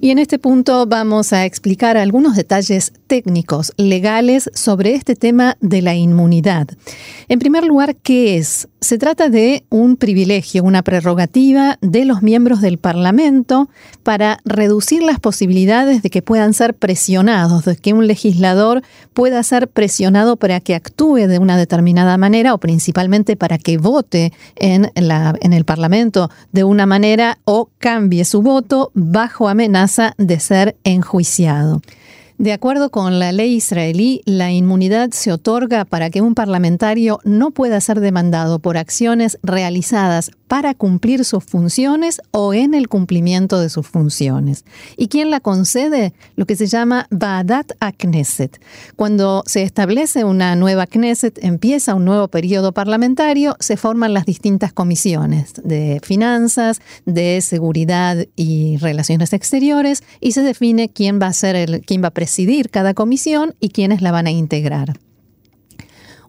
Y en este punto vamos a explicar algunos detalles técnicos, legales, sobre este tema de la inmunidad. En primer lugar, ¿qué es? Se trata de un privilegio, una prerrogativa de los miembros del Parlamento para reducir las posibilidades de que puedan ser presionados, de que un legislador pueda ser presionado para que actúe de una determinada manera o principalmente para que vote en, el Parlamento de una manera o cambie su voto bajo amenaza de ser enjuiciado. De acuerdo con la ley israelí, la inmunidad se otorga para que un parlamentario no pueda ser demandado por acciones realizadas para cumplir sus funciones o en el cumplimiento de sus funciones. ¿Y quién la concede? Lo que se llama Baadat Knesset. Cuando se establece una nueva Knesset, empieza un nuevo periodo parlamentario, se forman las distintas comisiones de finanzas, de seguridad y relaciones exteriores y se define quién va a ser el, quién va a presidir cada comisión y quiénes la van a integrar.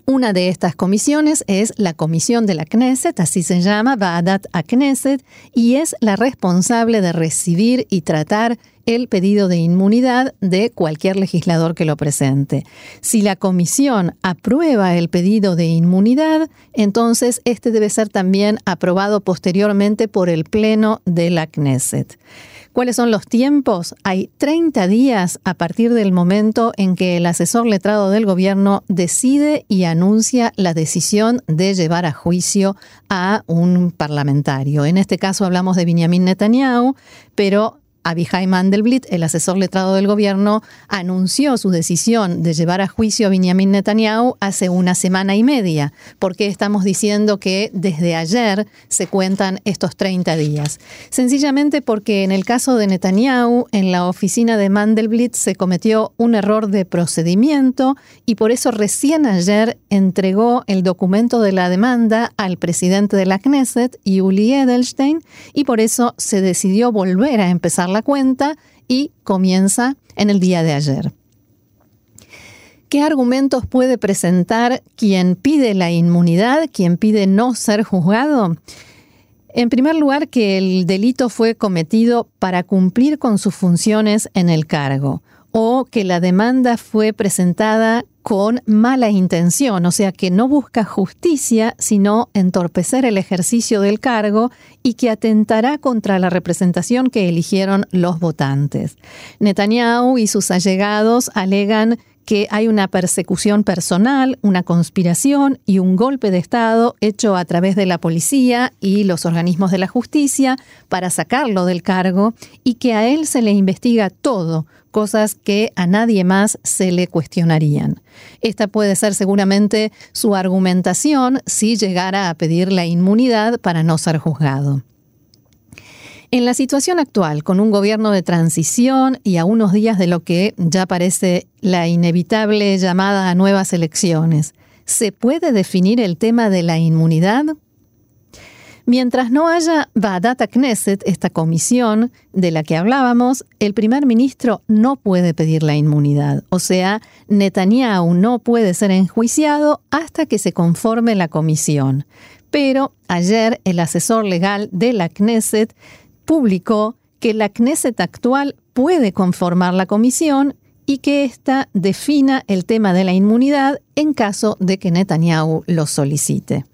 Una de estas comisiones es la Comisión de la Knesset, así se llama, Baadat a Knesset, y es la responsable de recibir y tratar el pedido de inmunidad de cualquier legislador que lo presente. Si la comisión aprueba el pedido de inmunidad, entonces este debe ser también aprobado posteriormente por el Pleno de la Knesset. ¿Cuáles son los tiempos? Hay 30 días a partir del momento en que el asesor letrado del gobierno decide y anuncia la decisión de llevar a juicio a un parlamentario. En este caso hablamos de Benjamin Netanyahu, pero Abihai Mandelblit, el asesor letrado del gobierno, anunció su decisión de llevar a juicio a Benjamin Netanyahu hace una semana y media. ¿Por qué estamos diciendo que desde ayer se cuentan estos 30 días? Sencillamente porque en el caso de Netanyahu, en la oficina de Mandelblit se cometió un error de procedimiento y por eso recién ayer entregó el documento de la demanda al presidente de la Knesset, Yuli Edelstein, y por eso se decidió volver a empezar la cuenta y comienza en el día de ayer. ¿Qué argumentos puede presentar quien pide la inmunidad, quien pide no ser juzgado? En primer lugar, que el delito fue cometido para cumplir con sus funciones en el cargo o que la demanda fue presentada con mala intención, o sea, que no busca justicia, sino entorpecer el ejercicio del cargo y que atentará contra la representación que eligieron los votantes. Netanyahu y sus allegados alegan que hay una persecución personal, una conspiración y un golpe de Estado hecho a través de la policía y los organismos de la justicia para sacarlo del cargo y que a él se le investiga todo, cosas que a nadie más se le cuestionarían. Esta puede ser seguramente su argumentación si llegara a pedir la inmunidad para no ser juzgado. En la situación actual, con un gobierno de transición y a unos días de lo que ya parece la inevitable llamada a nuevas elecciones, ¿se puede definir el tema de la inmunidad? Mientras no haya Badata Knesset, esta comisión de la que hablábamos, el primer ministro no puede pedir la inmunidad. O sea, Netanyahu no puede ser enjuiciado hasta que se conforme la comisión. Pero ayer el asesor legal de la Knesset publicó que la Knesset actual puede conformar la comisión y que ésta defina el tema de la inmunidad en caso de que Netanyahu lo solicite.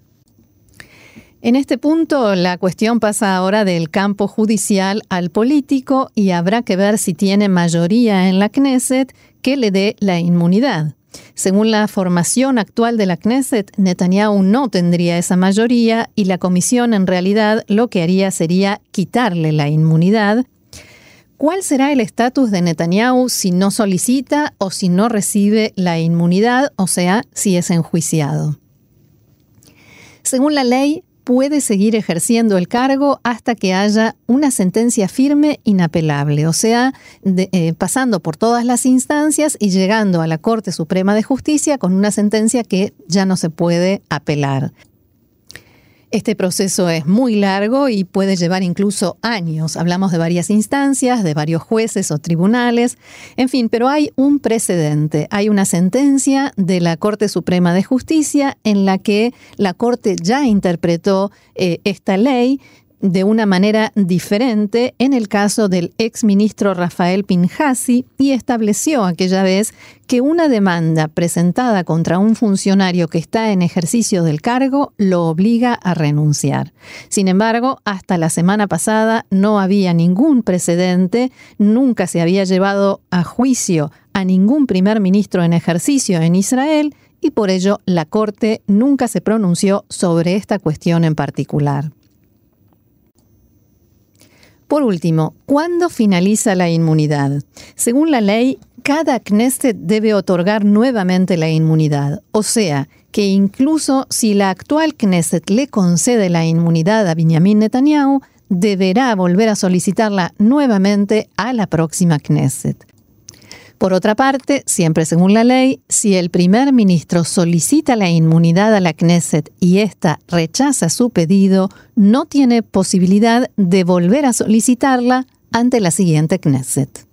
En este punto, la cuestión pasa ahora del campo judicial al político y habrá que ver si tiene mayoría en la Knesset que le dé la inmunidad. Según la formación actual de la Knesset, Netanyahu no tendría esa mayoría y la comisión en realidad lo que haría sería quitarle la inmunidad. ¿Cuál será el estatus de Netanyahu si no solicita o si no recibe la inmunidad, o sea, si es enjuiciado? Según la ley, puede seguir ejerciendo el cargo hasta que haya una sentencia firme inapelable, o sea, eh, pasando por todas las instancias y llegando a la Corte Suprema de Justicia con una sentencia que ya no se puede apelar. Este proceso es muy largo y puede llevar incluso años. Hablamos de varias instancias, de varios jueces o tribunales, en fin, pero hay un precedente. Hay una sentencia de la Corte Suprema de Justicia en la que la Corte ya interpretó eh, esta ley de una manera diferente en el caso del exministro Rafael Pinhasi y estableció aquella vez que una demanda presentada contra un funcionario que está en ejercicio del cargo lo obliga a renunciar. Sin embargo, hasta la semana pasada no había ningún precedente, nunca se había llevado a juicio a ningún primer ministro en ejercicio en Israel y por ello la Corte nunca se pronunció sobre esta cuestión en particular. Por último, ¿cuándo finaliza la inmunidad? Según la ley, cada Knesset debe otorgar nuevamente la inmunidad, o sea, que incluso si la actual Knesset le concede la inmunidad a Benjamin Netanyahu, deberá volver a solicitarla nuevamente a la próxima Knesset. Por otra parte, siempre según la ley, si el primer ministro solicita la inmunidad a la Knesset y ésta rechaza su pedido, no tiene posibilidad de volver a solicitarla ante la siguiente Knesset.